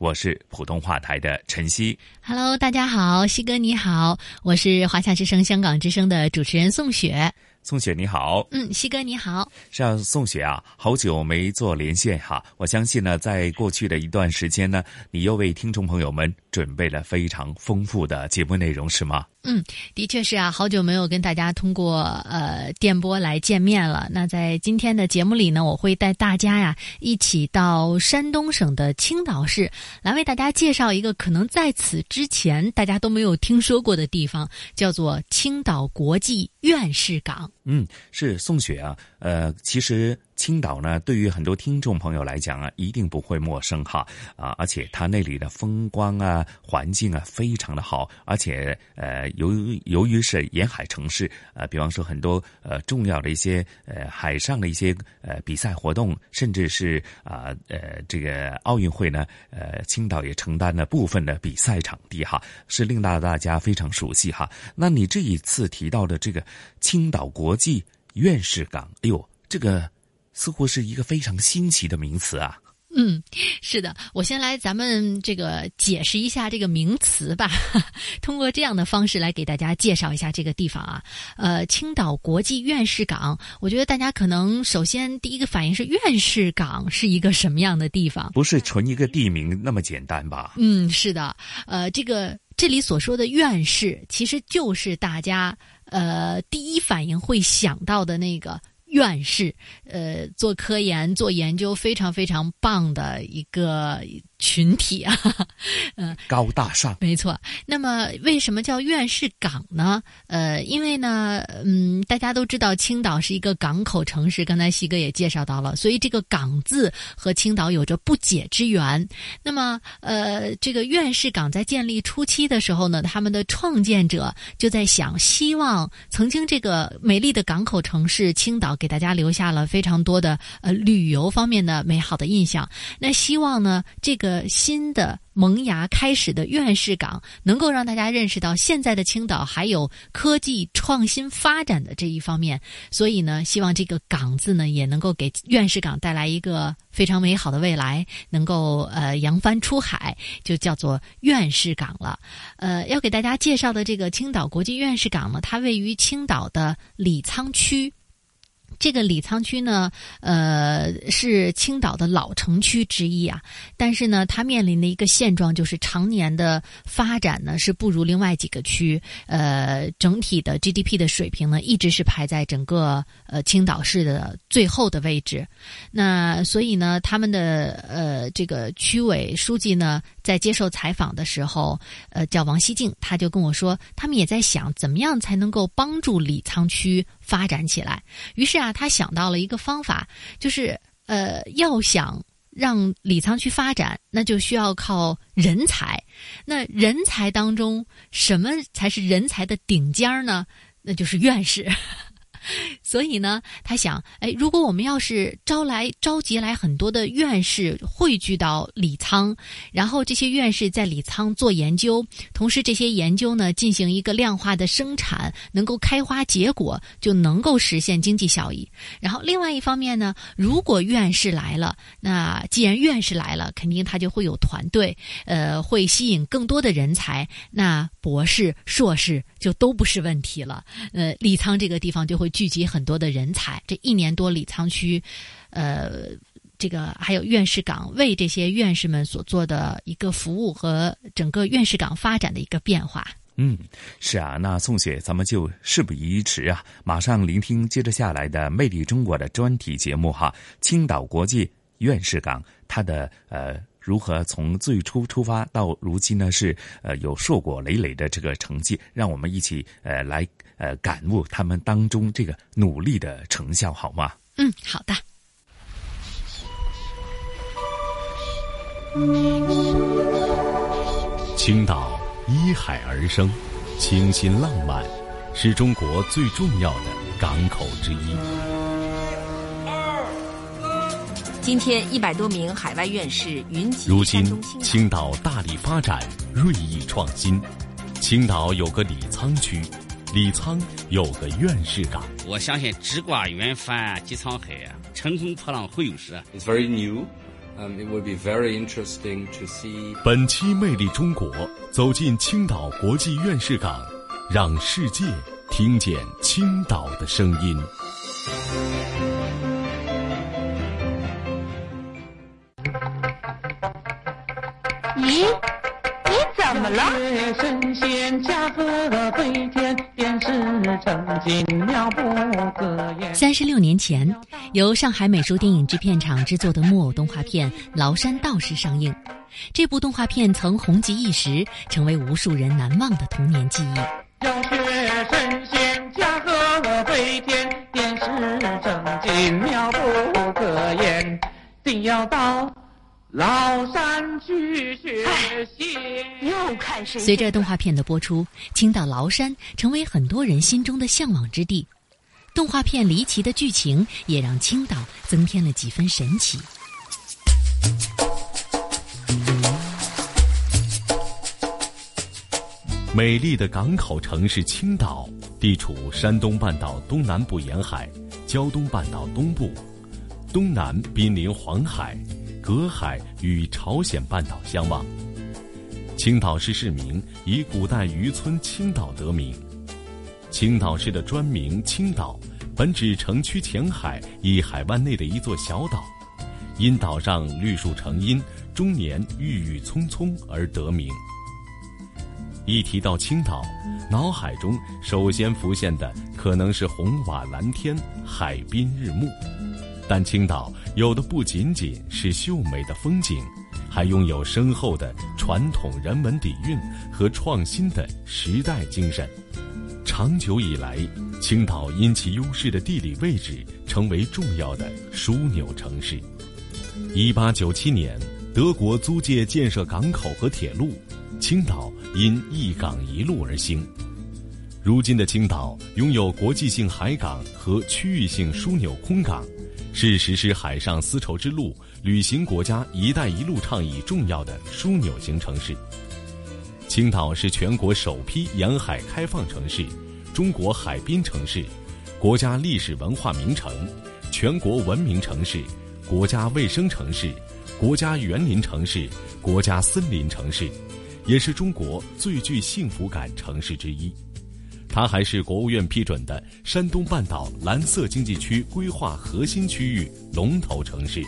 我是普通话台的陈曦。Hello，大家好，西哥你好，我是华夏之声、香港之声的主持人宋雪。宋雪你好，嗯，西哥你好。是啊，宋雪啊，好久没做连线哈。我相信呢，在过去的一段时间呢，你又为听众朋友们准备了非常丰富的节目内容，是吗？嗯，的确是啊，好久没有跟大家通过呃电波来见面了。那在今天的节目里呢，我会带大家呀一起到山东省的青岛市，来为大家介绍一个可能在此之前大家都没有听说过的地方，叫做青岛国际院士港。嗯，是宋雪啊，呃，其实。青岛呢，对于很多听众朋友来讲啊，一定不会陌生哈啊！而且它那里的风光啊、环境啊，非常的好。而且呃，由于由于是沿海城市，呃，比方说很多呃重要的一些呃海上的一些呃比赛活动，甚至是啊呃这个奥运会呢，呃，青岛也承担了部分的比赛场地哈，是令到大家非常熟悉哈。那你这一次提到的这个青岛国际院士港，哎呦，这个。似乎是一个非常新奇的名词啊。嗯，是的，我先来咱们这个解释一下这个名词吧。通过这样的方式来给大家介绍一下这个地方啊。呃，青岛国际院士港，我觉得大家可能首先第一个反应是院士港是一个什么样的地方？不是纯一个地名那么简单吧？嗯，是的。呃，这个这里所说的院士，其实就是大家呃第一反应会想到的那个。院士，呃，做科研、做研究非常非常棒的一个。群体啊，嗯，高大上，没错。那么为什么叫院士港呢？呃，因为呢，嗯，大家都知道青岛是一个港口城市，刚才西哥也介绍到了，所以这个“港”字和青岛有着不解之缘。那么，呃，这个院士港在建立初期的时候呢，他们的创建者就在想，希望曾经这个美丽的港口城市青岛给大家留下了非常多的呃旅游方面的美好的印象。那希望呢，这个。呃，新的萌芽开始的院士港，能够让大家认识到现在的青岛还有科技创新发展的这一方面。所以呢，希望这个“港”字呢，也能够给院士港带来一个非常美好的未来，能够呃扬帆出海，就叫做院士港了。呃，要给大家介绍的这个青岛国际院士港呢，它位于青岛的李沧区。这个李沧区呢，呃，是青岛的老城区之一啊。但是呢，它面临的一个现状就是常年的发展呢是不如另外几个区。呃，整体的 GDP 的水平呢，一直是排在整个呃青岛市的最后的位置。那所以呢，他们的呃这个区委书记呢，在接受采访的时候，呃，叫王希静，他就跟我说，他们也在想怎么样才能够帮助李沧区。发展起来，于是啊，他想到了一个方法，就是呃，要想让李沧区发展，那就需要靠人才。那人才当中，什么才是人才的顶尖儿呢？那就是院士。所以呢，他想，哎，如果我们要是招来召集来很多的院士汇聚到李沧，然后这些院士在李沧做研究，同时这些研究呢进行一个量化的生产，能够开花结果，就能够实现经济效益。然后另外一方面呢，如果院士来了，那既然院士来了，肯定他就会有团队，呃，会吸引更多的人才，那博士、硕士就都不是问题了。呃，李沧这个地方就会。聚集很多的人才，这一年多，李沧区，呃，这个还有院士岗为这些院士们所做的一个服务和整个院士岗发展的一个变化。嗯，是啊，那宋雪，咱们就事不宜迟啊，马上聆听接着下来的《魅力中国》的专题节目哈。青岛国际院士港，它的呃如何从最初出发到如今呢？是呃有硕果累累的这个成绩，让我们一起呃来呃感悟他们当中这个努力的成效，好吗？嗯，好的。青岛。依海而生，清新浪漫，是中国最重要的港口之一。今天，一百多名海外院士云集如今，青岛大力发展，锐意创新。青岛有个李沧区，李沧有个院士港。我相信，直挂云帆济沧海啊，乘风破浪会有时。It's very new. Um, it would be very interesting to see. 本期《魅力中国》走进青岛国际院士港，让世界听见青岛的声音。咦，你怎么了？神仙驾鹤飞天，便是曾经妙不可言。三十六年前。由上海美术电影制片厂制作的木偶动画片《崂山道士》上映，这部动画片曾红极一时，成为无数人难忘的童年记忆。要学神仙驾鹤飞天，便是正经妙不可言，定要到崂山去学习。随着动画片的播出，青岛崂山成为很多人心中的向往之地。动画片离奇的剧情也让青岛增添了几分神奇。美丽的港口城市青岛，地处山东半岛东南部沿海，胶东半岛东部，东南濒临黄海，隔海与朝鲜半岛相望。青岛市市名以古代渔村青岛得名。青岛市的专名青岛，本指城区前海一海湾内的一座小岛，因岛上绿树成荫，终年郁郁葱葱而得名。一提到青岛，脑海中首先浮现的可能是红瓦蓝天、海滨日暮，但青岛有的不仅仅是秀美的风景，还拥有深厚的传统人文底蕴和创新的时代精神。长久以来，青岛因其优势的地理位置，成为重要的枢纽城市。一八九七年，德国租界建设港口和铁路，青岛因一港一路而兴。如今的青岛拥有国际性海港和区域性枢纽空港，是实施海上丝绸之路、履行国家“一带一路”倡议重要的枢纽型城市。青岛是全国首批沿海开放城市，中国海滨城市，国家历史文化名城，全国文明城市，国家卫生城市，国家园林城市，国家森林城市，也是中国最具幸福感城市之一。它还是国务院批准的山东半岛蓝色经济区规划核心区域龙头城市。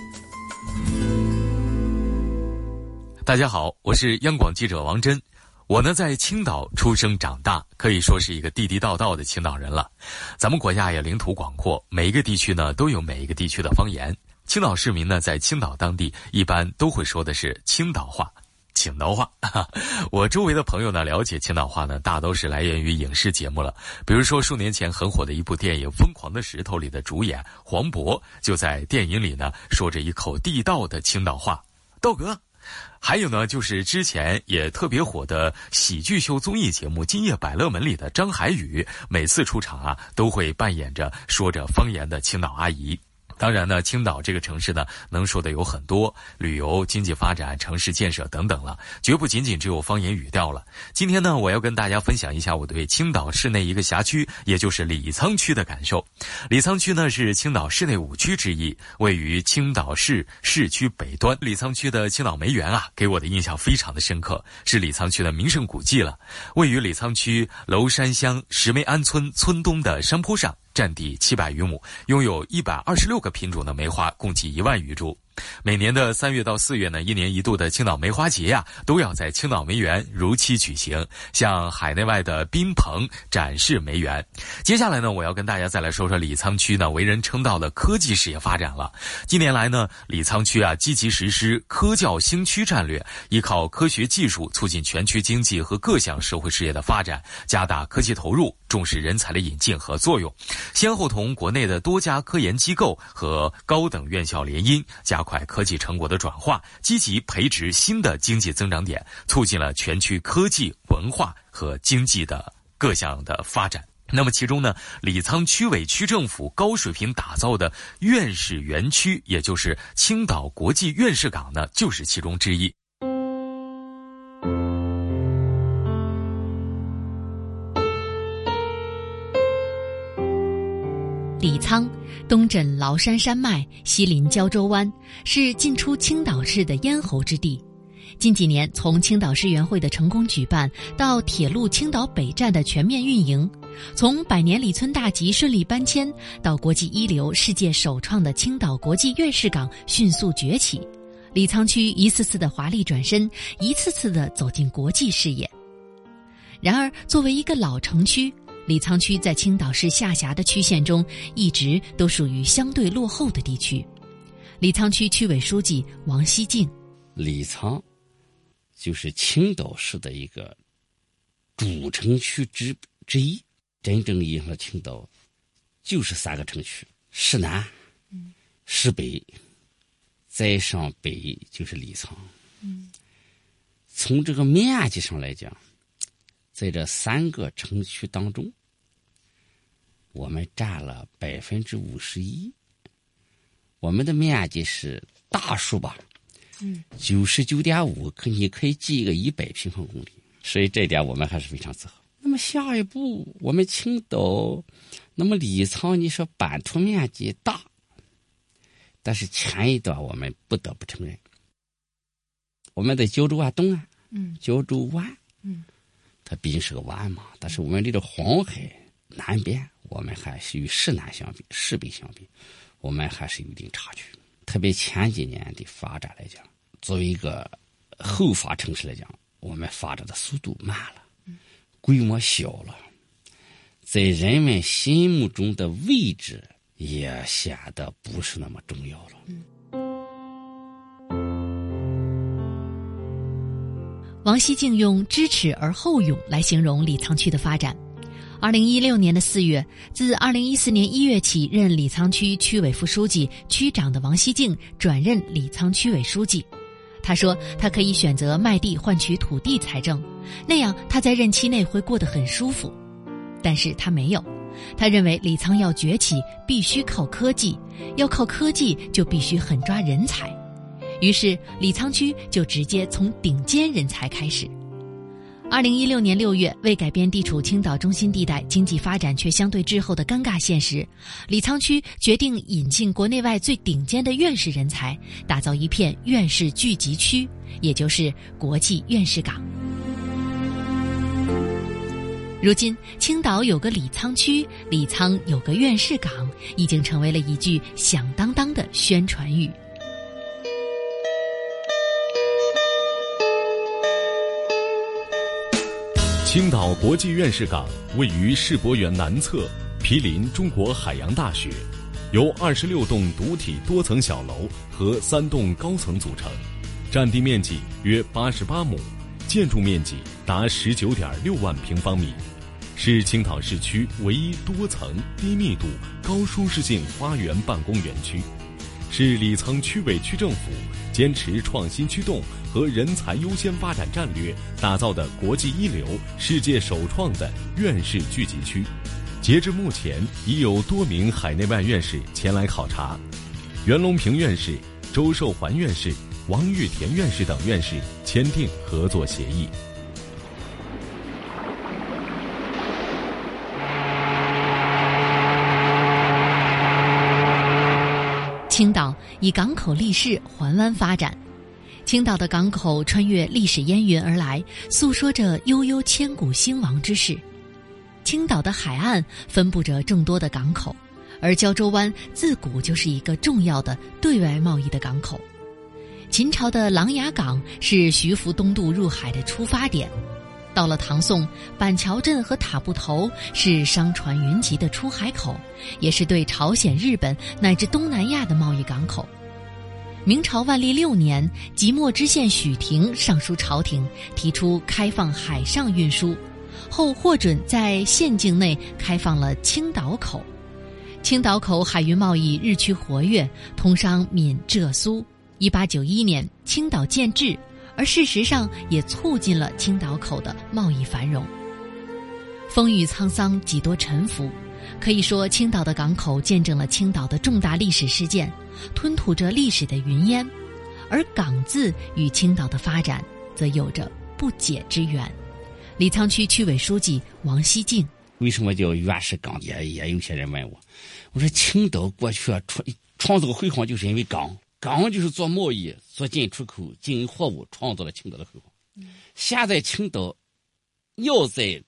大家好，我是央广记者王真。我呢，在青岛出生长大，可以说是一个地地道道的青岛人了。咱们国家也领土广阔，每一个地区呢都有每一个地区的方言。青岛市民呢，在青岛当地一般都会说的是青岛话。青岛话，我周围的朋友呢，了解青岛话呢，大都是来源于影视节目了。比如说数年前很火的一部电影《疯狂的石头》里的主演黄渤，就在电影里呢，说着一口地道的青岛话：“道哥。”还有呢，就是之前也特别火的喜剧秀综艺节目《今夜百乐门》里的张海宇，每次出场啊，都会扮演着说着方言的青岛阿姨。当然呢，青岛这个城市呢，能说的有很多，旅游、经济发展、城市建设等等了，绝不仅仅只有方言语调了。今天呢，我要跟大家分享一下我对青岛市内一个辖区，也就是李沧区的感受。李沧区呢是青岛市内五区之一，位于青岛市市区北端。李沧区的青岛梅园啊，给我的印象非常的深刻，是李沧区的名胜古迹了。位于李沧区娄山乡石梅庵村村东的山坡上。占地七百余亩，拥有一百二十六个品种的梅花，共计一万余株。每年的三月到四月呢，一年一度的青岛梅花节呀，都要在青岛梅园如期举行，向海内外的宾朋展示梅园。接下来呢，我要跟大家再来说说李沧区呢为人称道的科技事业发展了。近年来呢，李沧区啊积极实施科教兴区战略，依靠科学技术促进全区经济和各项社会事业的发展，加大科技投入，重视人才的引进和作用，先后同国内的多家科研机构和高等院校联姻，加快科技成果的转化，积极培植新的经济增长点，促进了全区科技、文化和经济的各项的发展。那么，其中呢，李沧区委区政府高水平打造的院士园区，也就是青岛国际院士港呢，就是其中之一。李沧，东枕崂山山脉，西临胶州湾，是进出青岛市的咽喉之地。近几年，从青岛世园会的成功举办，到铁路青岛北站的全面运营，从百年里村大集顺利搬迁，到国际一流、世界首创的青岛国际院士港迅速崛起，李沧区一次次的华丽转身，一次次的走进国际视野。然而，作为一个老城区，李沧区在青岛市下辖的区县中，一直都属于相对落后的地区。李沧区区委书记王希静，李沧就是青岛市的一个主城区之之一。真正意义上的青岛，就是三个城区：市南、市北，再上北就是李沧。从这个面积上来讲。在这三个城区当中，我们占了百分之五十一。我们的面积是大数吧？嗯，九十九点五，可你可以记一个一百平方公里，所以这点我们还是非常自豪。那么下一步，我们青岛，那么李沧，你说版图面积大，但是前一段我们不得不承认，我们在胶州湾东岸，嗯，胶州湾，嗯。它毕竟是个湾嘛，但是我们离着黄海南边，我们还是与市南相比、市北相比，我们还是有一定差距。特别前几年的发展来讲，作为一个后发城市来讲，我们发展的速度慢了，规模小了，在人们心目中的位置也显得不是那么重要了。王希静用“知耻而后勇”来形容李沧区的发展。二零一六年的四月，自二零一四年一月起任李沧区区委副书记、区长的王希静转任李沧区委书记。他说：“他可以选择卖地换取土地财政，那样他在任期内会过得很舒服。但是他没有。他认为李沧要崛起，必须靠科技，要靠科技就必须狠抓人才。”于是，李沧区就直接从顶尖人才开始。二零一六年六月，为改变地处青岛中心地带、经济发展却相对滞后的尴尬现实，李沧区决定引进国内外最顶尖的院士人才，打造一片院士聚集区，也就是国际院士港。如今，青岛有个李沧区，李沧有个院士港，已经成为了一句响当当的宣传语。青岛国际院士港位于世博园南侧，毗邻中国海洋大学，由二十六栋独体多层小楼和三栋高层组成，占地面积约八十八亩，建筑面积达十九点六万平方米，是青岛市区唯一多层、低密度、高舒适性花园办公园区。是李沧区委区政府坚持创新驱动和人才优先发展战略打造的国际一流、世界首创的院士聚集区。截至目前，已有多名海内外院士前来考察。袁隆平院士、周寿环院士、王玉田院士等院士签订合作协议。青岛以港口立市，环湾发展。青岛的港口穿越历史烟云而来，诉说着悠悠千古兴亡之事。青岛的海岸分布着众多的港口，而胶州湾自古就是一个重要的对外贸易的港口。秦朝的琅琊港是徐福东渡入海的出发点，到了唐宋，板桥镇和塔布头是商船云集的出海口，也是对朝鲜、日本乃至东南亚的贸易港口。明朝万历六年，即墨知县许廷上书朝廷，提出开放海上运输，后获准在县境内开放了青岛口。青岛口海运贸易日趋活跃，通商闽浙苏。一八九一年，青岛建制，而事实上也促进了青岛口的贸易繁荣。风雨沧桑，几多沉浮。可以说，青岛的港口见证了青岛的重大历史事件，吞吐着历史的云烟，而“港”字与青岛的发展则有着不解之缘。李沧区区委书记王希静：为什么叫原始港？也也有些人问我，我说青岛过去啊创创造辉煌，就是因为港，港就是做贸易、做进出口、经营货物，创造了青岛的辉煌。现在青岛要在。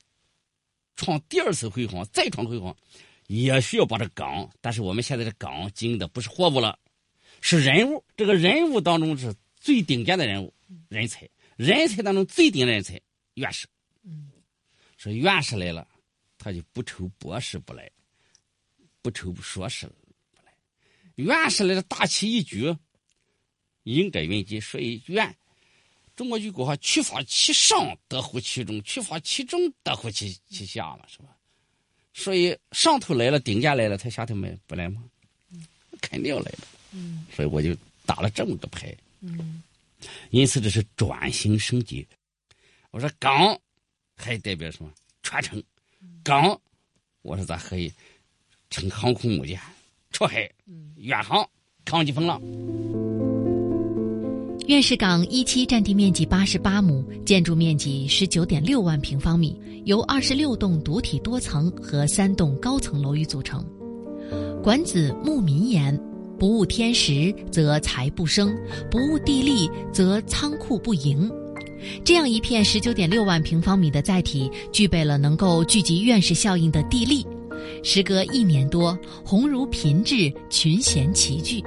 创第二次辉煌，再创辉煌，也需要把这岗。但是我们现在的岗经营的不是货物了，是人物。这个人物当中是最顶尖的人物，人才。人才当中最顶的人才，院士。嗯，说院士来了，他就不愁博士不来，不愁硕士不来。院士来了，大旗一举，应该云集，所以院。中国句古话：“取法其上，得乎其中；取法其中，得乎其其下嘛，是吧？”所以上头来了，顶价来了，他下头没不来吗？肯定要来的。嗯，所以我就打了这么个牌。嗯，因此这是转型升级。我说港还代表什么？传承。港，我说咱可以乘航空母舰出海，远航抗击风浪。院士港一期占地面积八十八亩，建筑面积十九点六万平方米，由二十六栋独体多层和三栋高层楼宇组成。管子牧民言：“不务天时，则财不生；不务地利，则仓库不盈。”这样一片十九点六万平方米的载体，具备了能够聚集院士效应的地利。时隔一年多，鸿儒频至，群贤齐聚。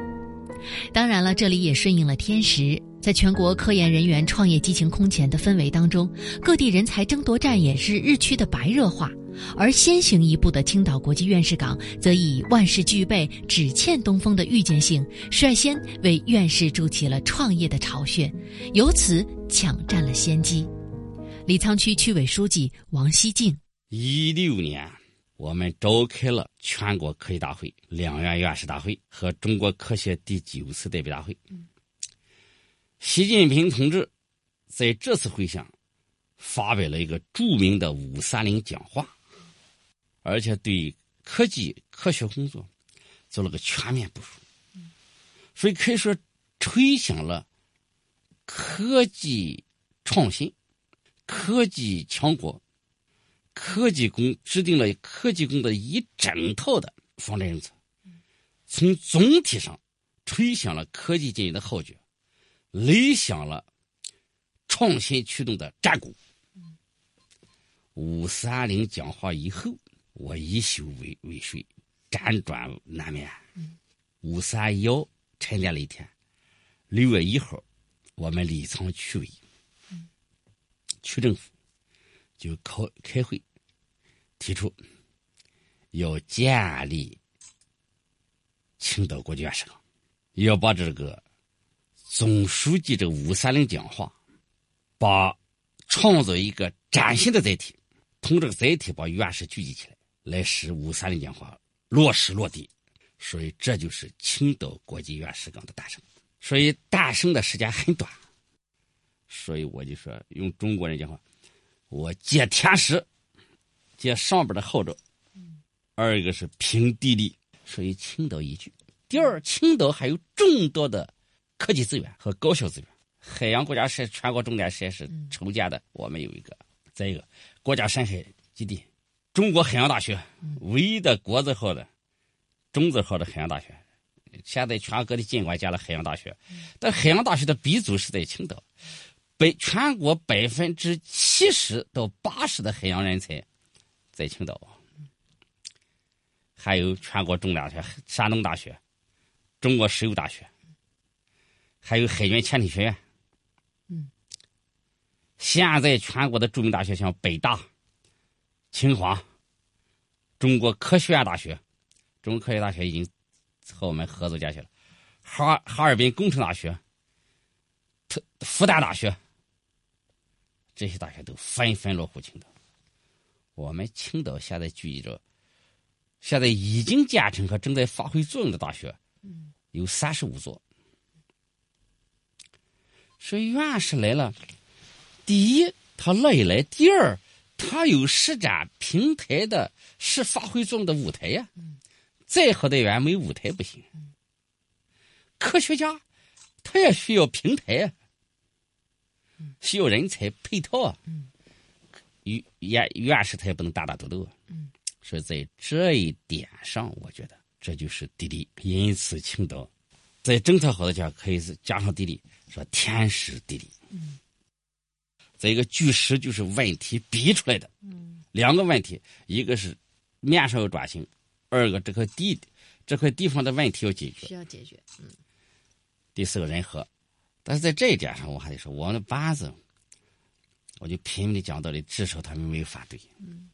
当然了，这里也顺应了天时。在全国科研人员创业激情空前的氛围当中，各地人才争夺战也是日趋的白热化。而先行一步的青岛国际院士港，则以万事俱备，只欠东风的预见性，率先为院士筑起了创业的巢穴，由此抢占了先机。李沧区区委书记王希静：一六年。我们召开了全国科技大会、两院院士大会和中国科协第九次代表大会。习近平同志在这次会上发表了一个著名的“五三零”讲话，而且对科技科学工作做了个全面部署，所以可以说吹响了科技创新、科技强国。科技工制定了科技工的一整套的方针政策，从总体上吹响了科技进步的号角，擂响了创新驱动的战鼓。五三零讲话以后，我一宿未未睡，辗转难眠。五三幺沉淀了一天，六月一号，我们李沧区委、区政府就开开会。提出要建立青岛国际院士，要把这个总书记这个五三零讲话，把创造一个崭新的载体，从这个载体把院士聚集起来，来使五三零讲话落实落地。所以这就是青岛国际院士港的诞生。所以诞生的时间很短，所以我就说用中国人讲话，我借天时。借上边的号召，二一个是凭地利，属于青岛一句。第二，青岛还有众多的科技资源和高校资源。海洋国家是全国重点实验室筹建的，我们有一个。再一个，国家深海基地，中国海洋大学唯一的国字号的、中字号的海洋大学。现在全国的尽管建了海洋大学，但海洋大学的鼻祖是在青岛，百全国百分之七十到八十的海洋人才。在青岛，还有全国重大学山东大学、中国石油大学，还有海军潜艇学院。嗯，现在全国的著名大学像北大、清华、中国科学院大学，中国科学大学已经和我们合作建起了，哈哈尔滨工程大学、特复旦大学，这些大学都纷纷落户青岛。我们青岛现在聚集着，现在已经建成和正在发挥作用的大学，有三十五座。说院士来了，第一他乐意来，第二他有施展平台的，是发挥作用的舞台呀。再好的园没舞台不行。科学家他也需要平台呀，需要人才配套啊。院院院士他也不能打打独斗啊。所以在这一点上，我觉得这就是地理。因此，青岛在政策好的下，可以是加上地理，说天时地利。嗯，再一个巨石就是问题逼出来的。嗯，两个问题，一个是面上要转型，二个这块地这块地方的问题要解决。需要解决。嗯，第四个人和，但是在这一点上，我还得说，我们的班子，我就拼命的讲道理，至少他们没有反对。嗯，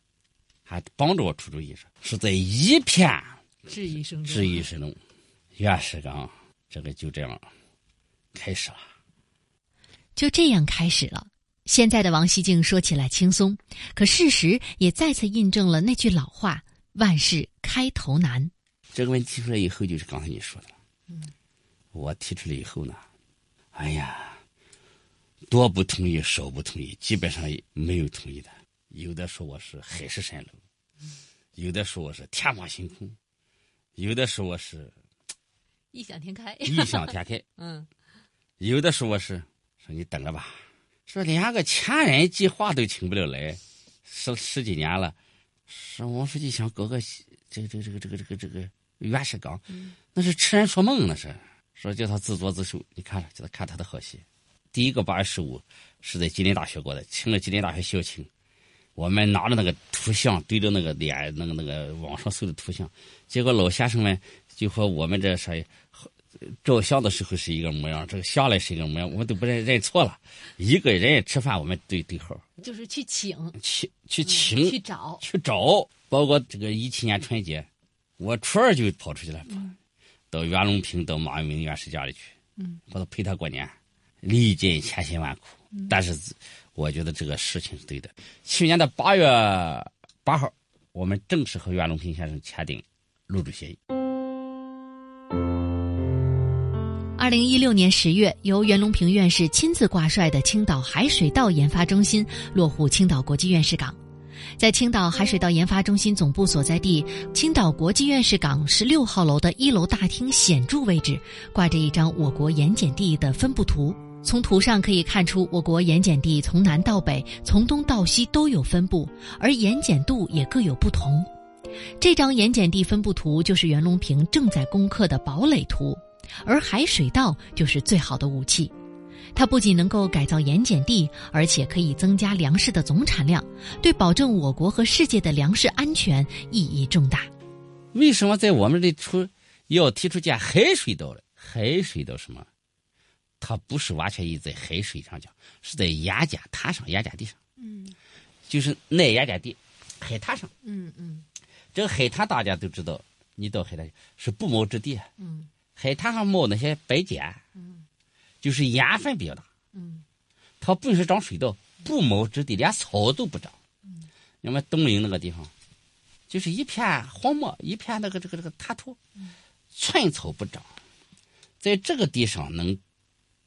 还帮着我出主意是是在一片质疑声中，质疑声中，袁世刚这个就这样开始了。就这样开始了。现在的王希静说起来轻松，可事实也再次印证了那句老话：“万事开头难。”这个问题提出来以后，就是刚才你说的了。嗯，我提出来以后呢，哎呀，多不同意，少不同意，基本上没有同意的。有的说我是海市蜃楼，有的说我是天马行空，有的说我是异想天开。异想天开。嗯，有的说我是说你等着吧，说连个前人计划都请不了来，十十几年了，说王书记想搞个这个这个这个这个这个这个袁世刚，那是痴人说梦，那是说叫他自作自受。你看了，叫他看他的好戏。第一个八月十五是在吉林大学过的，请了吉林大学校庆。我们拿着那个图像对着那个脸，那个那个网上搜的图像，结果老先生们就和我们这说，照相的时候是一个模样，这个下来是一个模样，我们都不认认错了。一个人吃饭，我们对对号，就是去请，去去请，去找，去找。包括这个一七年春节，我初二就跑出去了，到袁隆平到马永明院士家里去，嗯，我都陪他过年，历尽千辛万苦，但是。我觉得这个事情是对的。去年的八月八号，我们正式和袁隆平先生签订入住协议。零一六年十月，由袁隆平院士亲自挂帅的青岛海水稻研发中心落户青岛国际院士港。在青岛海水稻研发中心总部所在地青岛国际院士港十六号楼的一楼大厅显著位置，挂着一张我国盐碱地的分布图。从图上可以看出，我国盐碱地从南到北、从东到西都有分布，而盐碱度也各有不同。这张盐碱地分布图就是袁隆平正在攻克的堡垒图，而海水稻就是最好的武器。它不仅能够改造盐碱地，而且可以增加粮食的总产量，对保证我国和世界的粮食安全意义重大。为什么在我们这出要提出建海水稻了？海水稻什么？它不是完全意在海水上讲，是在盐碱滩上、盐碱地上。嗯，就是耐盐碱地，海滩上。嗯嗯，这个海滩大家都知道，你到海滩是不毛之地。嗯，海滩上冒那些白碱。嗯，就是盐分比较大。嗯，它不是长水稻，不毛之地，连草都不长。嗯，你们东陵那个地方，就是一片荒漠，一片那个这个这个滩涂，寸草不长，在这个地上能。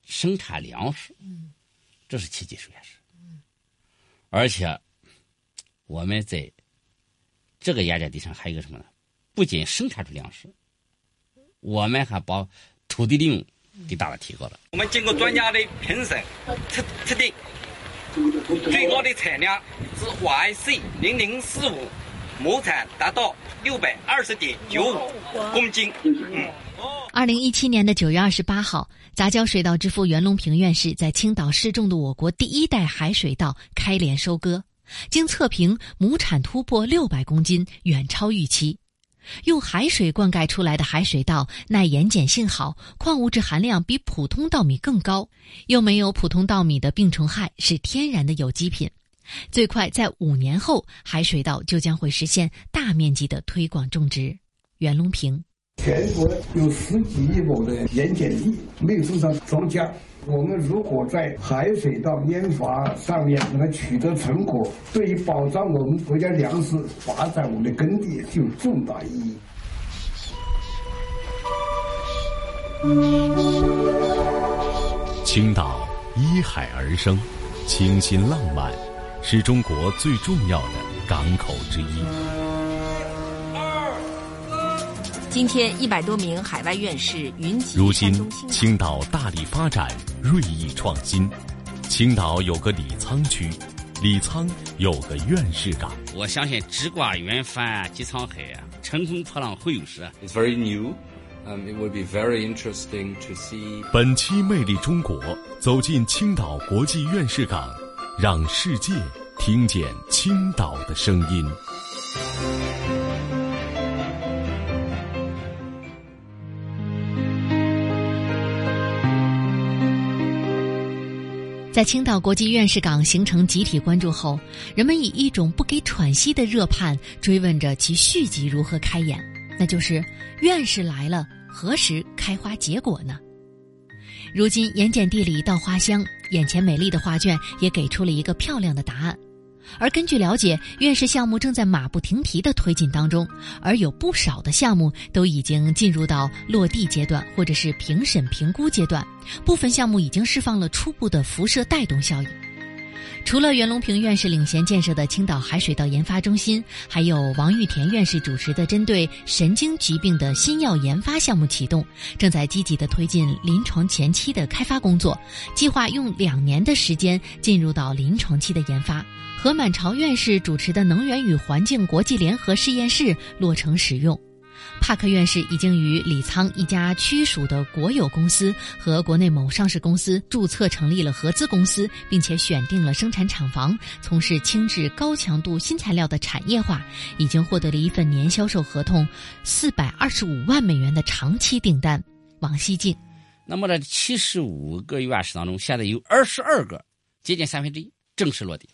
生产粮食，嗯，这是奇迹，首先是，嗯，而且我们在这个盐碱地上还有一个什么呢？不仅生产出粮食，我们还把土地利用给大大提高了。我们经过专家的评审测测定，最高的产量是 YC 零零四五，亩产达到六百二十点九五公斤。嗯。二零一七年的九月二十八号，杂交水稻之父袁隆平院士在青岛试种的我国第一代海水稻开镰收割，经测评亩产突破六百公斤，远超预期。用海水灌溉出来的海水稻耐盐碱性好，矿物质含量比普通稻米更高，又没有普通稻米的病虫害，是天然的有机品。最快在五年后，海水稻就将会实现大面积的推广种植。袁隆平，全国有十几亿亩的盐碱地没有种上庄稼，我们如果在海水稻研发上面能够取得成果，对于保障我们国家粮食发展我们的耕地具有重大意义。青岛依海而生，清新浪漫。是中国最重要的港口之一。今天，一百多名海外院士云集如今，青岛大力发展，锐意创新。青岛有个李沧区，李沧有个院士港。我相信，直挂云帆济沧海啊，乘风破浪会有时。It's very new. Um, it will be very interesting to see. 本期魅力中国，走进青岛国际院士港。让世界听见青岛的声音。在青岛国际院士港形成集体关注后，人们以一种不给喘息的热盼追问着其续集如何开演，那就是院士来了，何时开花结果呢？如今盐碱地里稻花香，眼前美丽的画卷也给出了一个漂亮的答案。而根据了解，院士项目正在马不停蹄的推进当中，而有不少的项目都已经进入到落地阶段，或者是评审评估阶段，部分项目已经释放了初步的辐射带动效应。除了袁隆平院士领衔建设的青岛海水稻研发中心，还有王玉田院士主持的针对神经疾病的新药研发项目启动，正在积极的推进临床前期的开发工作，计划用两年的时间进入到临床期的研发。何满朝院士主持的能源与环境国际联合实验室落成使用。帕克院士已经与李沧一家区属的国有公司和国内某上市公司注册成立了合资公司，并且选定了生产厂房，从事轻质高强度新材料的产业化，已经获得了一份年销售合同四百二十五万美元的长期订单。王西静，那么这七十五个院士当中，现在有二十二个，接近三分之一正式落地。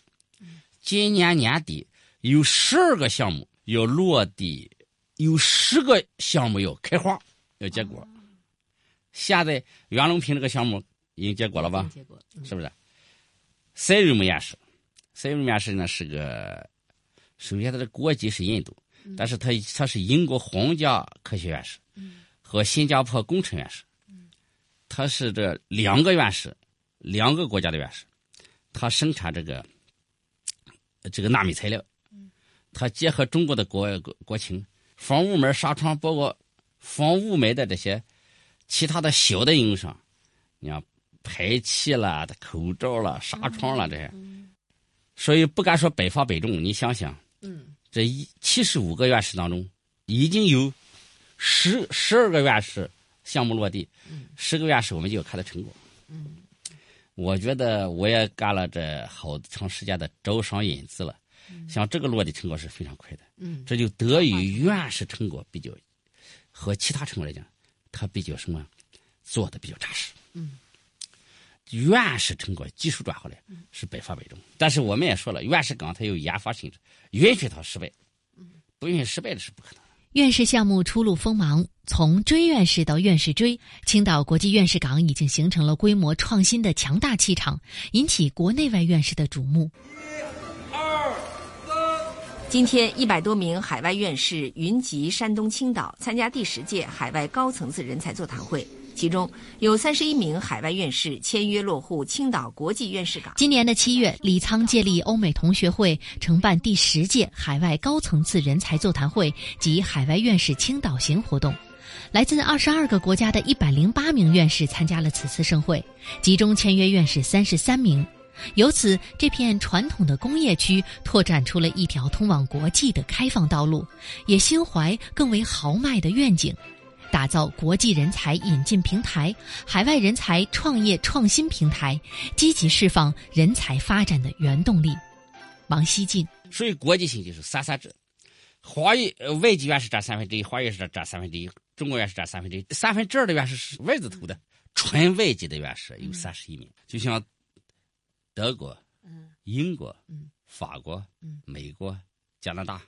今年年底有十二个项目要落地。有十个项目要开花，要结果。现在袁隆平这个项目已经结果了吧？结果是不是？塞瑞姆院士，塞瑞姆院士呢是个，首先他的国籍是印度，但是他他是英国皇家科学院士和新加坡工程院士，他是这两个院士，两个国家的院士，他生产这个这个纳米材料，他结合中国的国国情。防雾霾纱窗，包括防雾霾的这些其他的小的应用上，你像排气啦、口罩啦、纱窗啦这些，所以不敢说百发百中。你想想，这一七十五个院士当中，已经有十十二个院士项目落地，十个院士我们就要看到成果。我觉得我也干了这好长时间的招商引资了。像这个落地成果是非常快的，嗯，这就得益于院士成果比较和其他成果来讲，它比较什么做的比较扎实，嗯，院士成果技术转化来是百发百中，但是我们也说了，院士岗它有研发性质，允许它失败，不允许失败的是不可能。院士项目初露锋芒，从追院士到院士追，青岛国际院士岗已经形成了规模创新的强大气场，引起国内外院士的瞩目。今天，一百多名海外院士云集山东青岛，参加第十届海外高层次人才座谈会。其中有三十一名海外院士签约落户青岛国际院士港。今年的七月，李沧借力欧美同学会承办第十届海外高层次人才座谈会及海外院士青岛行活动，来自二十二个国家的一百零八名院士参加了此次盛会，其中签约院士三十三名。由此，这片传统的工业区拓展出了一条通往国际的开放道路，也心怀更为豪迈的愿景，打造国际人才引进平台、海外人才创业创新平台，积极释放人才发展的原动力。王希进，所以国际性就是三三制，华裔外籍院士占三分之一，华裔是占三分之一，中国院士占三分之一，三分之二的院士是外字头的，纯外籍的院士有三十一名，就像德国、英国、法国、美国、加拿大、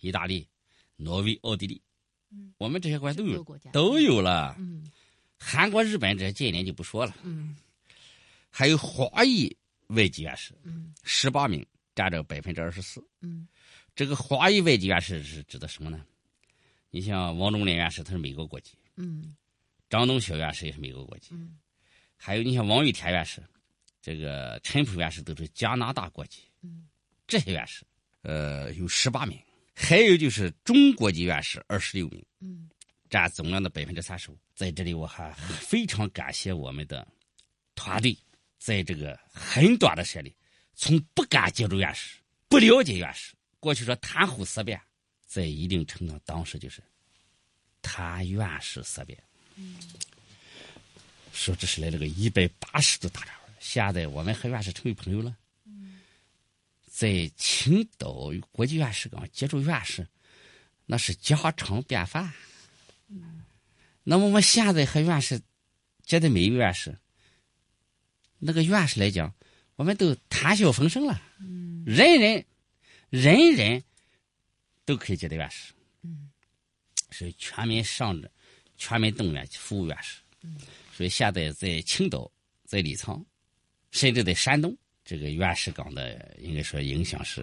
意大利、挪威、奥地利，我们这些国家都有，都有了。韩国、日本这些近一年就不说了。还有华裔外籍院士，十八名，占着百分之二十四。这个华裔外籍院士是指的什么呢？你像王忠林院士，他是美国国籍；张东晓院士也是美国国籍；还有你像王玉田院士，这个陈普院士都是加拿大国籍。嗯这些院士，呃，有十八名。还有就是中国籍院士二十六名，占总量的百分之三十五。在这里，我还非常感谢我们的团队，在这个很短的时间里，从不敢接触院士、不了解院士，过去说谈虎色变，在一定程度上，当时就是谈院士色变。说这是来了个一百八十度大转弯。现在我们和院士成为朋友了。在青岛国际院士港接触院士，那是家常便饭。那么我们现在和院士接的每一位院士，那个院士来讲，我们都谈笑风生了。人人人人都可以接待院士。所以全民上着，全民动员服务院士。所以现在在青岛、在李沧，甚至在山东。这个院士岗的应该说影响是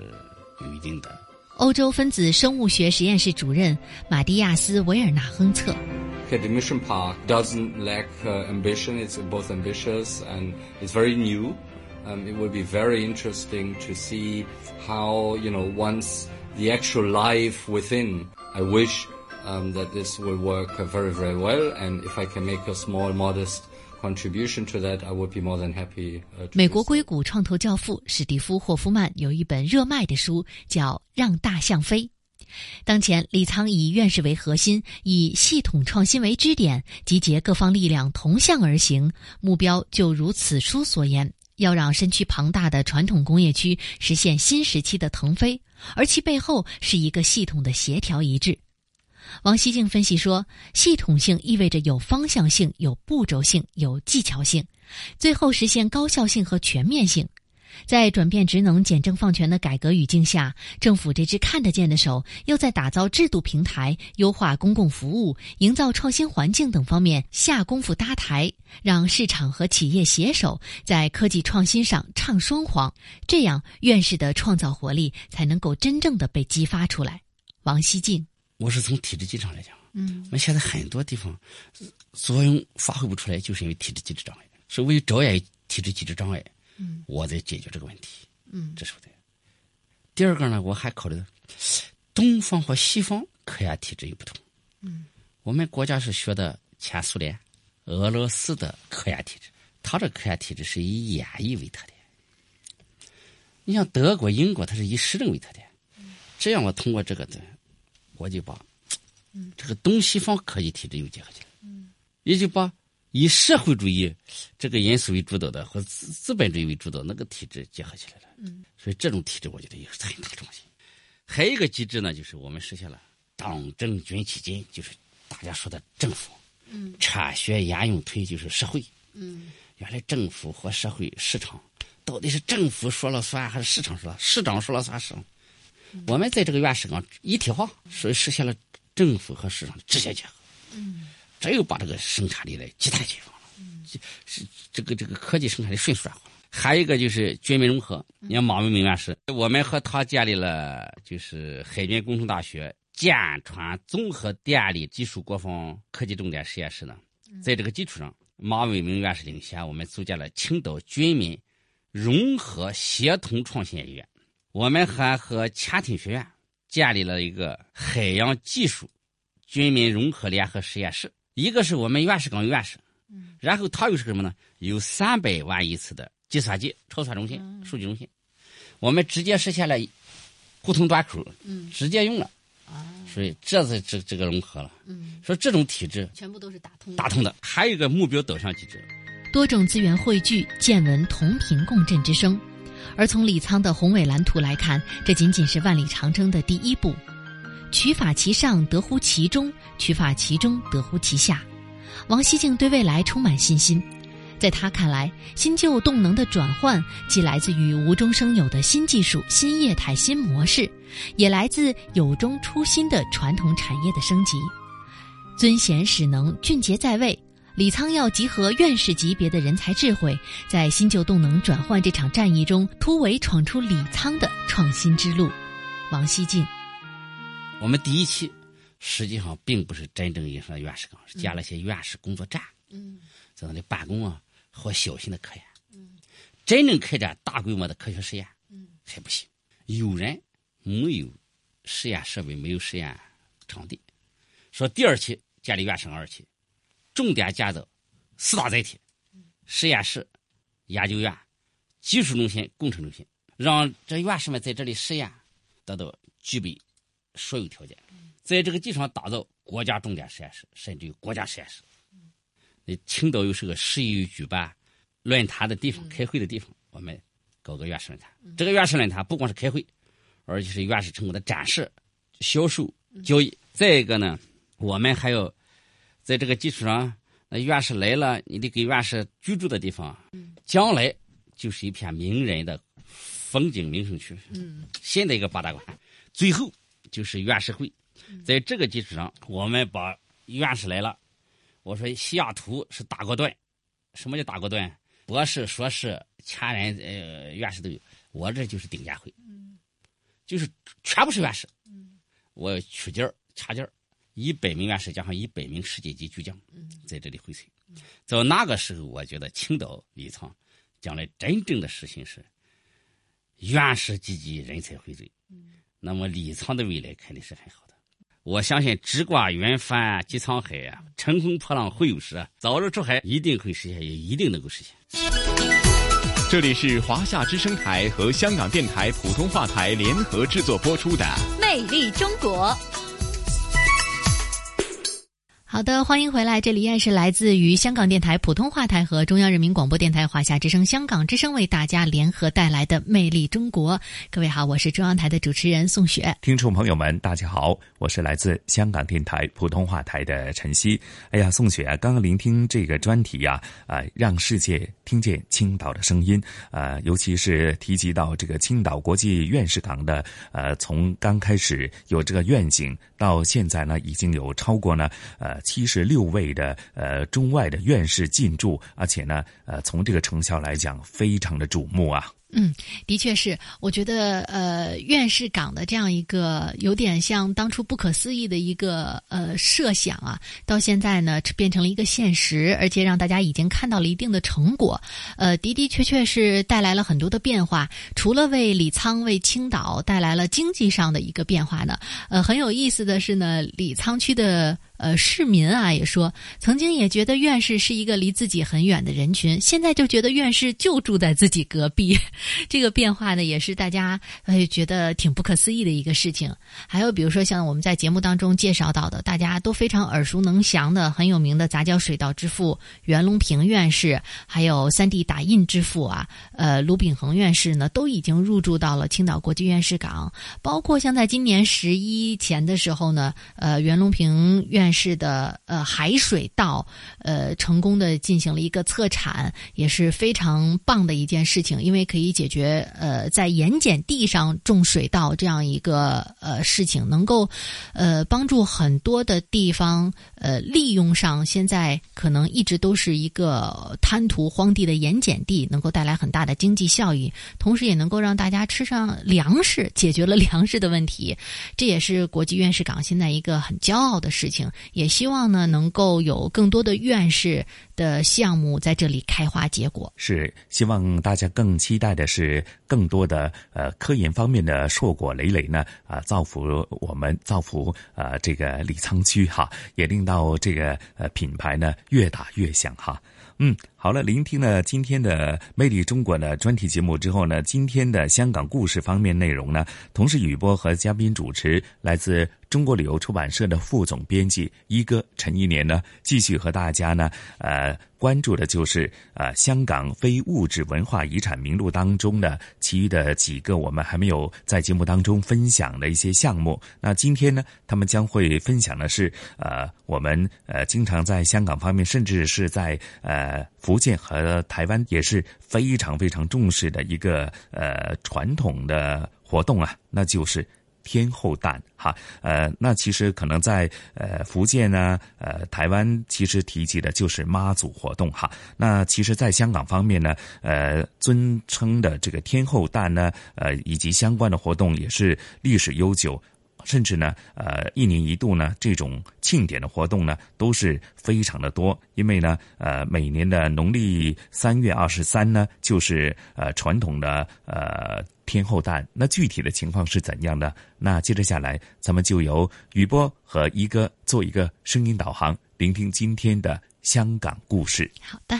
有一定的。欧洲分子生物学实验室主任马蒂亚斯·维尔纳亨策。Okay, the mission park doesn't lack uh, ambition. It's both ambitious and it's very new. Um, it will be very interesting to see how, you know, once the actual life within, I wish um, that this will work very, very well. And if I can make a small, modest contribution to that, I would be more than happy. 美国硅谷创投教父史蒂夫·霍夫曼有一本热卖的书，叫《让大象飞》。当前，李沧以院士为核心，以系统创新为支点，集结各方力量，同向而行。目标就如此书所言，要让身躯庞大的传统工业区实现新时期的腾飞，而其背后是一个系统的协调一致。王希静分析说，系统性意味着有方向性、有步骤性、有技巧性，最后实现高效性和全面性。在转变职能、简政放权的改革语境下，政府这只看得见的手又在打造制度平台、优化公共服务、营造创新环境等方面下功夫搭台，让市场和企业携手在科技创新上唱双簧，这样院士的创造活力才能够真正的被激发出来。王希静。我是从体制机制上来讲，嗯，我们现在很多地方作用发挥不出来，就是因为体制机制障碍。是为着眼于体制机制障碍，嗯，我在解决这个问题，嗯，这是不对。第二个呢，我还考虑到东方和西方科研体制有不同，嗯，我们国家是学的前苏联、俄罗斯的科研体制，它这科研体制是以演绎为特点。你像德国、英国，它是以实证为特点，这样我通过这个的。我就把这个东西方科技体制又结合起来，也就把以社会主义这个因素为主导的和资资本主义为主导那个体制结合起来了。所以这种体制我觉得也是很大创新。还有一个机制呢，就是我们实现了党政军企金，就是大家说的政府。产学研用推就是社会。原来政府和社会市场到底是政府说了算还是市场说了？市长说了算是。我们在这个院士上一体化，所以实现了政府和市场的直接结合。嗯，这又把这个生产力来极大解放了。嗯，是这个这个科技生产力迅速转化了。还有一个就是军民融合。你看马文明院士，我们和他建立了就是海军工程大学舰船综合电力技术国防科技重点实验室呢。在这个基础上，马文明院士领衔，我们组建了青岛军民融合协同创新研究院。我们还和潜艇学院建立了一个海洋技术军民融合联合实验室，一个是我们院士岗院士，然后他又是什么呢？有三百万亿次的计算机超算中心、数据中心，我们直接实现了互通端口，直接用了，所以这是这这个融合了。说这种体制全部都是打通打通的，还有一个目标导向机制，多种资源汇聚，见闻同频共振之声。而从李沧的宏伟蓝图来看，这仅仅是万里长征的第一步。取法其上，得乎其中；取法其中，得乎其下。王希静对未来充满信心，在他看来，新旧动能的转换既来自于无中生有的新技术、新业态、新模式，也来自有中出新的传统产业的升级。尊贤使能，俊杰在位。李沧要集合院士级别的人才智慧，在新旧动能转换这场战役中，突围闯出李沧的创新之路。王希进，我们第一期实际上并不是真正意义上的院士岗，是建了些院士工作站，嗯，在那里办公啊和小型的科研，嗯，真正开展大规模的科学实验，嗯，还不行，有人没有实验设备，没有实验场地。说第二期建立院士二期，重点建造四大载体：实验室、研究院、技术中心、工程中心，让这院士们在这里实验得到具备所有条件，在这个基础上打造国家重点实验室，甚至于国家实验室。那青岛又是个适宜于举办论坛的地方、开会的地方，我们搞个院士论坛。这个院士论坛不光是开会，而且是院士成果的展示、销售、交易。再一个呢？我们还要在这个基础上，那院士来了，你得给院士居住的地方，将来就是一片名人的风景名胜区。嗯，新的一个八大馆，最后就是院士会。在这个基础上，我们把院士来了，我说西雅图是大锅段，什么叫大锅段？博士、硕士、前人呃院士都有，我这就是顶尖会，就是全部是院士。我取件儿掐景儿。一百名院士加上一百名世界级巨匠，在这里荟萃。到那个时候，我觉得青岛李沧将来真正的实行是院士济济，人才荟萃。那么李沧的未来肯定是很好的。我相信直挂云帆济沧海啊，乘风破浪会有时啊，早日出海一定会实现，也一定能够实现。这里是华夏之声台和香港电台普通话台联合制作播出的《魅力中国》。好的，欢迎回来，这里依然是来自于香港电台普通话台和中央人民广播电台华夏之声、香港之声为大家联合带来的《魅力中国》。各位好，我是中央台的主持人宋雪。听众朋友们，大家好，我是来自香港电台普通话台的陈曦。哎呀，宋雪啊，刚刚聆听这个专题呀，啊，让世界听见青岛的声音啊，尤其是提及到这个青岛国际院士岗的，呃，从刚开始有这个愿景，到现在呢，已经有超过呢，呃。七十六位的呃中外的院士进驻，而且呢，呃，从这个成效来讲，非常的瞩目啊。嗯，的确是，我觉得呃，院士岗的这样一个有点像当初不可思议的一个呃设想啊，到现在呢变成了一个现实，而且让大家已经看到了一定的成果。呃，的的确确是带来了很多的变化。除了为李沧、为青岛带来了经济上的一个变化呢，呃，很有意思的是呢，李沧区的。呃，市民啊也说，曾经也觉得院士是一个离自己很远的人群，现在就觉得院士就住在自己隔壁。这个变化呢，也是大家呃觉得挺不可思议的一个事情。还有比如说像我们在节目当中介绍到的，大家都非常耳熟能详的很有名的杂交水稻之父袁隆平院士，还有三 D 打印之父啊，呃卢炳恒院士呢，都已经入驻到了青岛国际院士港。包括像在今年十一前的时候呢，呃袁隆平院。士的呃海水稻呃成功的进行了一个测产，也是非常棒的一件事情，因为可以解决呃在盐碱地上种水稻这样一个呃事情，能够呃帮助很多的地方呃利用上现在可能一直都是一个滩涂荒地的盐碱地，能够带来很大的经济效益，同时也能够让大家吃上粮食，解决了粮食的问题，这也是国际院士港现在一个很骄傲的事情。也希望呢，能够有更多的院士的项目在这里开花结果。是，希望大家更期待的是更多的呃科研方面的硕果累累呢啊，造福我们，造福呃这个李沧区哈，也令到这个呃品牌呢越打越响哈。嗯，好了，聆听了今天的《魅力中国》的专题节目之后呢，今天的香港故事方面内容呢，同时雨波和嘉宾主持来自。中国旅游出版社的副总编辑一哥陈一年呢，继续和大家呢，呃，关注的就是呃香港非物质文化遗产名录当中的其余的几个我们还没有在节目当中分享的一些项目。那今天呢，他们将会分享的是呃我们呃经常在香港方面，甚至是在呃福建和台湾也是非常非常重视的一个呃传统的活动啊，那就是。天后诞哈，呃，那其实可能在呃福建呢，呃台湾其实提及的就是妈祖活动哈。那其实，在香港方面呢，呃，尊称的这个天后诞呢，呃，以及相关的活动也是历史悠久。甚至呢，呃，一年一度呢，这种庆典的活动呢，都是非常的多。因为呢，呃，每年的农历三月二十三呢，就是呃传统的呃天后诞。那具体的情况是怎样的？那接着下来，咱们就由雨波和一哥做一个声音导航，聆听今天的香港故事。好的。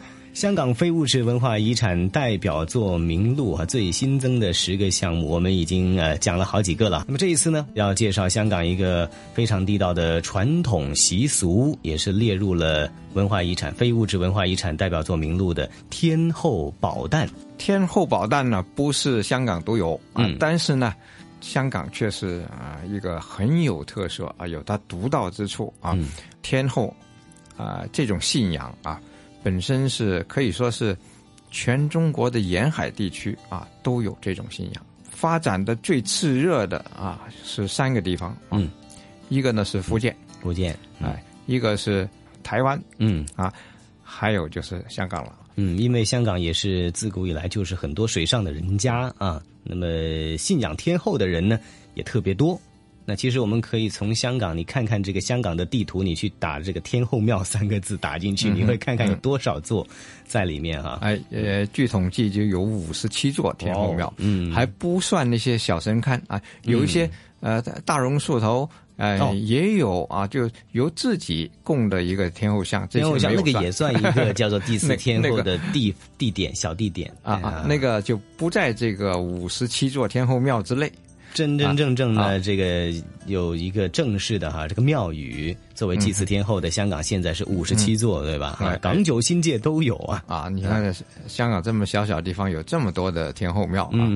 香港非物质文化遗产代表作名录啊，最新增的十个项目，我们已经呃讲了好几个了。那么这一次呢，要介绍香港一个非常地道的传统习俗，也是列入了文化遗产非物质文化遗产代表作名录的天后宝诞。天后宝诞呢，不是香港独有啊，但是呢，香港却是啊一个很有特色啊，有它独到之处啊。天后啊，这种信仰啊。本身是可以说是全中国的沿海地区啊都有这种信仰，发展的最炽热的啊是三个地方，嗯，一个呢是福建，福建，哎，一个是台湾，嗯。啊，还有就是香港了，嗯，因为香港也是自古以来就是很多水上的人家啊，那么信仰天后的人呢也特别多。那其实我们可以从香港，你看看这个香港的地图，你去打这个“天后庙”三个字打进去，你会看看有多少座在里面哈。哎，呃，据统计就有五十七座天后庙，嗯，还不算那些小神龛啊，有一些呃大榕树头，哎，也有啊，就由自己供的一个天后像，天后像那个也算一个 叫做第四天后的地地点小地点啊啊，那个就不在这个五十七座天后庙之内。真真正正的这个有一个正式的哈，这个庙宇作为祭祀天后的香港现在是五十七座，对吧？港九新界都有啊啊！你看香港这么小小地方有这么多的天后庙啊！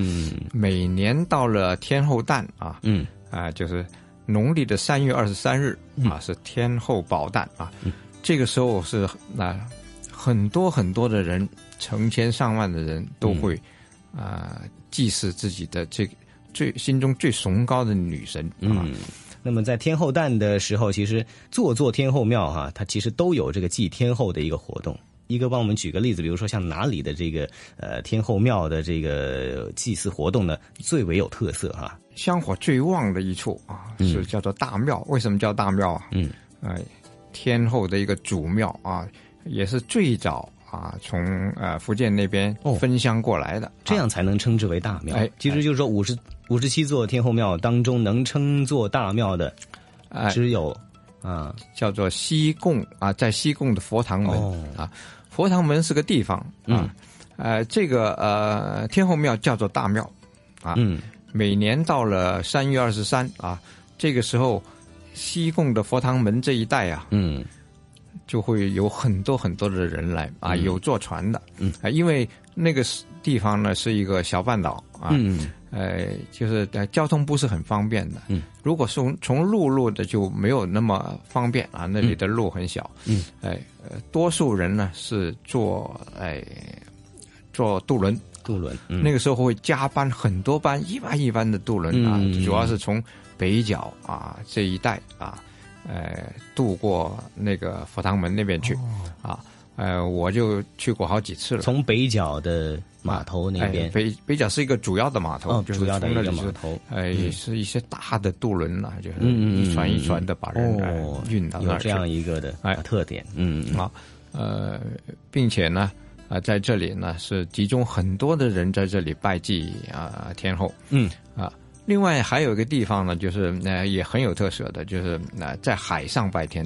每年到了天后诞啊，嗯啊，就是农历的三月二十三日啊，是天后宝诞啊。这个时候是那很多很多的人，成千上万的人都会啊祭祀自己的这个。最心中最崇高的女神啊，那么在天后诞的时候，其实座座天后庙哈，它其实都有这个祭天后的一个活动。一哥帮我们举个例子，比如说像哪里的这个呃天后庙的这个祭祀活动呢，最为有特色哈？香火最旺的一处啊，是叫做大庙。为什么叫大庙啊？嗯，哎，天后的一个主庙啊，也是最早。啊，从呃福建那边分香过来的，这样才能称之为大庙。哎，其实就是说五十五十七座天后庙当中，能称作大庙的，只有啊。叫做西贡啊，在西贡的佛堂门啊，佛堂门是个地方啊，呃，这个呃天后庙叫做大庙啊，嗯，每年到了三月二十三啊，这个时候西贡的佛堂门这一带啊，嗯。就会有很多很多的人来啊，有坐船的，嗯。啊，因为那个地方呢是一个小半岛啊，嗯，呃，就是交通不是很方便的，嗯，如果从从陆路的就没有那么方便啊，那里的路很小，嗯，哎，多数人呢是坐哎坐渡轮，渡轮，那个时候会加班很多班，一班一班的渡轮啊，主要是从北角啊这一带啊。呃，渡过那个佛堂门那边去，啊，呃，我就去过好几次了。从北角的码头那边，北北角是一个主要的码头，就是主要的一个码头，呃，也是一些大的渡轮呐，就是一船一船的把人运到那儿有这样一个的哎。特点，嗯啊，呃，并且呢。啊，在这里呢是集中很多的人在这里拜祭啊天后，嗯。啊，另外还有一个地方呢，就是呃也很有特色的，就是呃在海上拜天，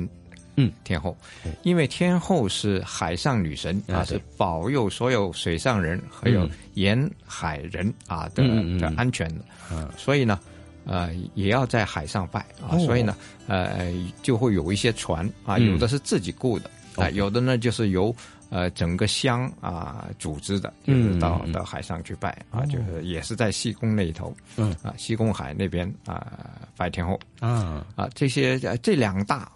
嗯。天后，因为天后是海上女神啊，是保佑所有水上人还有沿海人啊的的安全的，嗯，所以呢，呃也要在海上拜啊，所以呢，呃就会有一些船啊，有的是自己雇的啊，有的呢就是由。呃，整个乡啊，组织的，就是到到海上去拜啊，就是也是在西宫那一头，嗯。啊，西宫海那边啊，拜天后啊。啊，这些这两大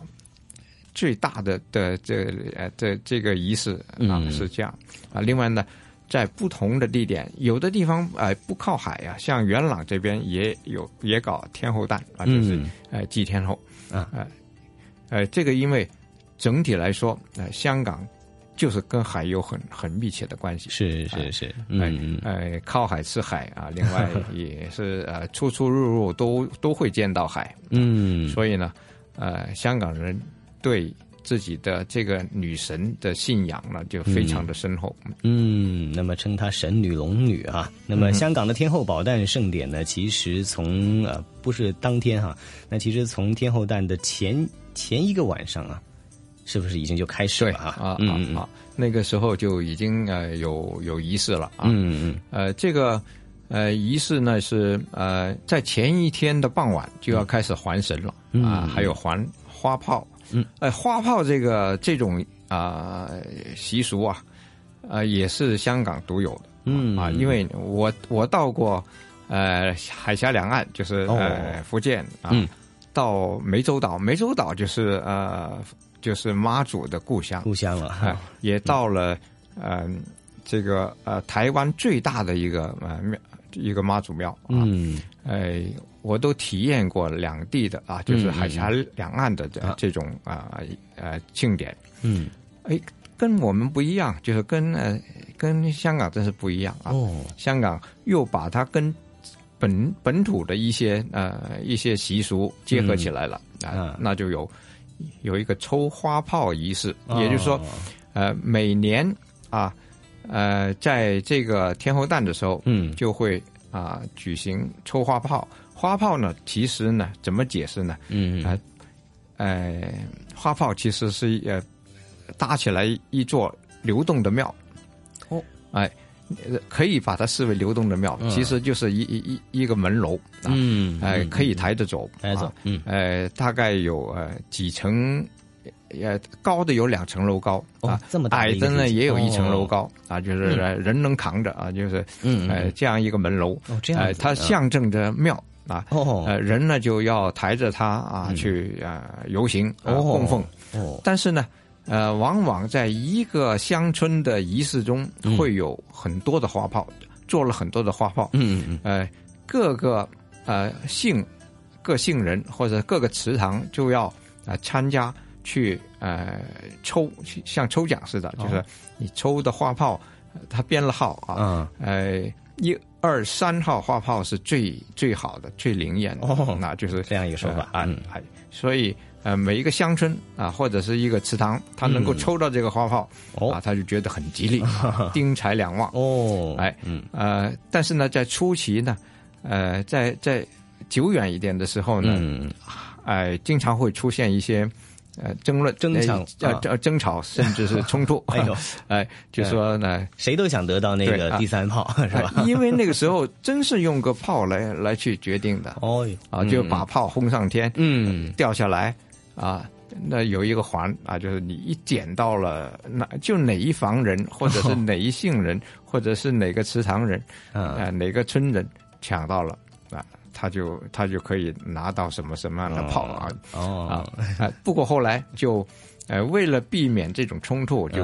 最大的的这呃这这个仪式啊是这样。啊，另外呢，在不同的地点，有的地方呃不靠海啊，像元朗这边也有也搞天后诞啊，就是呃祭天后啊，呃呃这个因为整体来说，呃香港。就是跟海有很很密切的关系，是是是，嗯呃，靠海吃海啊，另外也是呃，出出入入都都会见到海，嗯，所以呢，呃，香港人对自己的这个女神的信仰呢，就非常的深厚，嗯，那么称她神女龙女啊，那么香港的天后宝诞盛典呢，其实从呃不是当天哈，那其实从天后诞的前前一个晚上啊。是不是已经就开始了啊？啊啊啊！那个时候就已经呃有有仪式了啊。嗯嗯。呃，这个呃仪式呢是呃在前一天的傍晚就要开始还神了啊，还有还花炮。嗯。呃，花炮这个这种啊习俗啊，呃也是香港独有的。嗯啊，因为我我到过呃海峡两岸，就是呃福建啊，到湄洲岛，湄洲岛就是呃。就是妈祖的故乡，故乡了哈，也到了，嗯，这个呃台湾最大的一个呃庙，一个妈祖庙，嗯，哎，我都体验过两地的啊，就是海峡两岸的这这种啊呃庆典，嗯，哎，跟我们不一样，就是跟呃跟香港真是不一样啊，哦，香港又把它跟本本土的一些呃一些习俗结合起来了啊，那就有。有一个抽花炮仪式，也就是说，呃，每年啊，呃，在这个天后诞的时候，嗯，就会啊举行抽花炮。花炮呢，其实呢，怎么解释呢？嗯啊，呃，花炮其实是呃搭起来一座流动的庙。哦，哎。可以把它视为流动的庙，其实就是一一一一个门楼，嗯，哎，可以抬着走，抬走，嗯，呃，大概有呃几层，呃，高的有两层楼高啊，这么矮的呢也有一层楼高啊，就是人能扛着啊，就是，嗯，呃，这样一个门楼，哦，这样，它象征着庙啊，哦，呃，人呢就要抬着它啊去啊游行啊供奉，哦，但是呢。呃，往往在一个乡村的仪式中，会有很多的花炮，做了很多的花炮。嗯嗯嗯。呃，各个呃姓各姓人或者各个祠堂就要啊参加去呃抽，像抽奖似的，就是你抽的花炮，他编了号啊。嗯。呃，一二三号花炮是最最好的、最灵验的。哦。那就是这样一个说法啊。哎，所以。呃，每一个乡村啊，或者是一个祠堂，他能够抽到这个花炮，啊，他就觉得很吉利，丁财两旺。哦，哎，呃，但是呢，在初期呢，呃，在在久远一点的时候呢，哎，经常会出现一些呃争论、争吵、呃争吵，甚至是 冲突。哎呦，哎，就说呢，谁都想得到那个第三炮，是吧？因为那个时候真是用个炮来来去决定的。哦，啊，就把炮轰上天，嗯，掉下来。啊，那有一个环啊，就是你一捡到了，哪就哪一房人，或者是哪一姓人，或者是哪个祠堂人，啊，哪个村人抢到了啊，他就他就可以拿到什么什么样的炮啊，哦啊，不过后来就，呃，为了避免这种冲突，就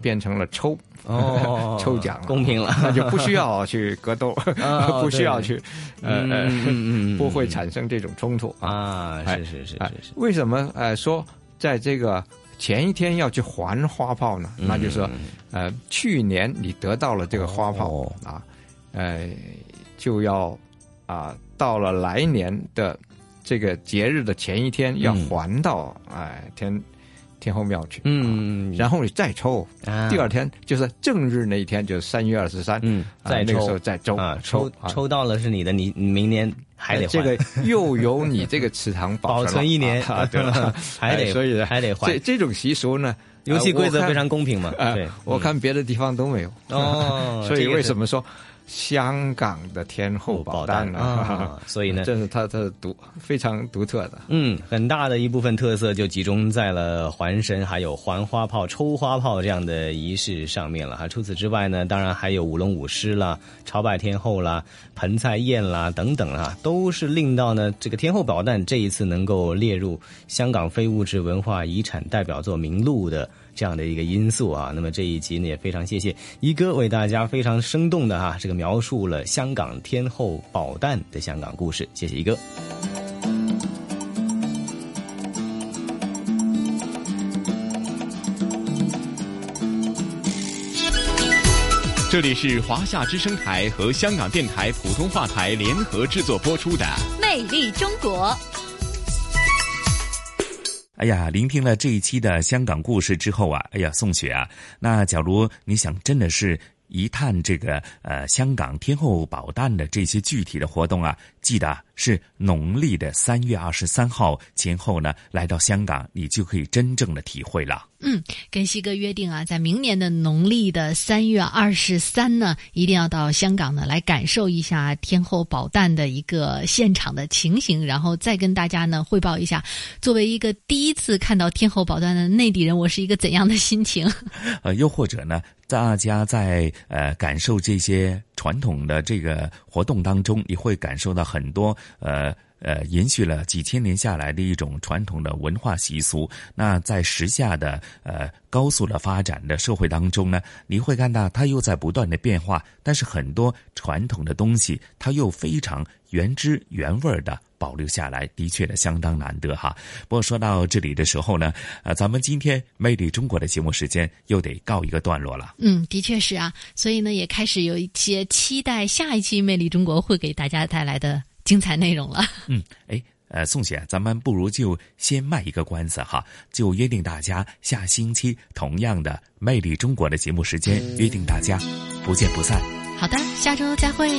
变成了抽。哦，抽奖公平了，那就不需要去格斗，不需要去，呃嗯，不会产生这种冲突。啊。是是是是是。为什么呃说在这个前一天要去还花炮呢，那就是说，呃，去年你得到了这个花炮啊，呃，就要啊，到了来年的这个节日的前一天要还到哎天天后庙去，嗯，然后你再抽，第二天就是正日那一天，就是三月二十三，嗯，在那个时候再抽。啊，抽抽到了是你的，你明年还得这个又由你这个祠堂保存一年。啊，对。了，还得所以还得还。这这种习俗呢。游戏规则非常公平嘛？对，我看别的地方都没有。哦。所以为什么说香港的天后宝诞啊？所以呢，这是它的独非常独特的。嗯，很大的一部分特色就集中在了环神还有环花炮、抽花炮这样的仪式上面了哈。除此之外呢，当然还有舞龙舞狮啦、朝拜天后啦、盆菜宴啦等等啊，都是令到呢这个天后宝诞这一次能够列入香港非物质文化遗产代表作名录的。这样的一个因素啊，那么这一集呢也非常谢谢一哥为大家非常生动的哈这个描述了香港天后宝诞的香港故事，谢谢一哥。这里是华夏之声台和香港电台普通话台联合制作播出的《魅力中国》。哎呀，聆听了这一期的香港故事之后啊，哎呀，宋雪啊，那假如你想真的是一探这个呃香港天后宝诞的这些具体的活动啊，记得是农历的三月二十三号前后呢，来到香港，你就可以真正的体会了。嗯，跟西哥约定啊，在明年的农历的三月二十三呢，一定要到香港呢来感受一下天后宝诞的一个现场的情形，然后再跟大家呢汇报一下，作为一个第一次看到天后宝诞的内地人，我是一个怎样的心情？呃，又或者呢，大家在呃感受这些传统的这个活动当中，你会感受到很多呃。呃，延续了几千年下来的一种传统的文化习俗。那在时下的呃高速的发展的社会当中呢，你会看到它又在不断的变化，但是很多传统的东西，它又非常原汁原味的保留下来，的确的相当难得哈。不过说到这里的时候呢，呃，咱们今天《魅力中国》的节目时间又得告一个段落了。嗯，的确是啊，所以呢，也开始有一些期待下一期《魅力中国》会给大家带来的。精彩内容了。嗯，哎，呃，宋姐，咱们不如就先卖一个关子哈，就约定大家下星期同样的《魅力中国》的节目时间，约定大家不见不散。好的，下周再会。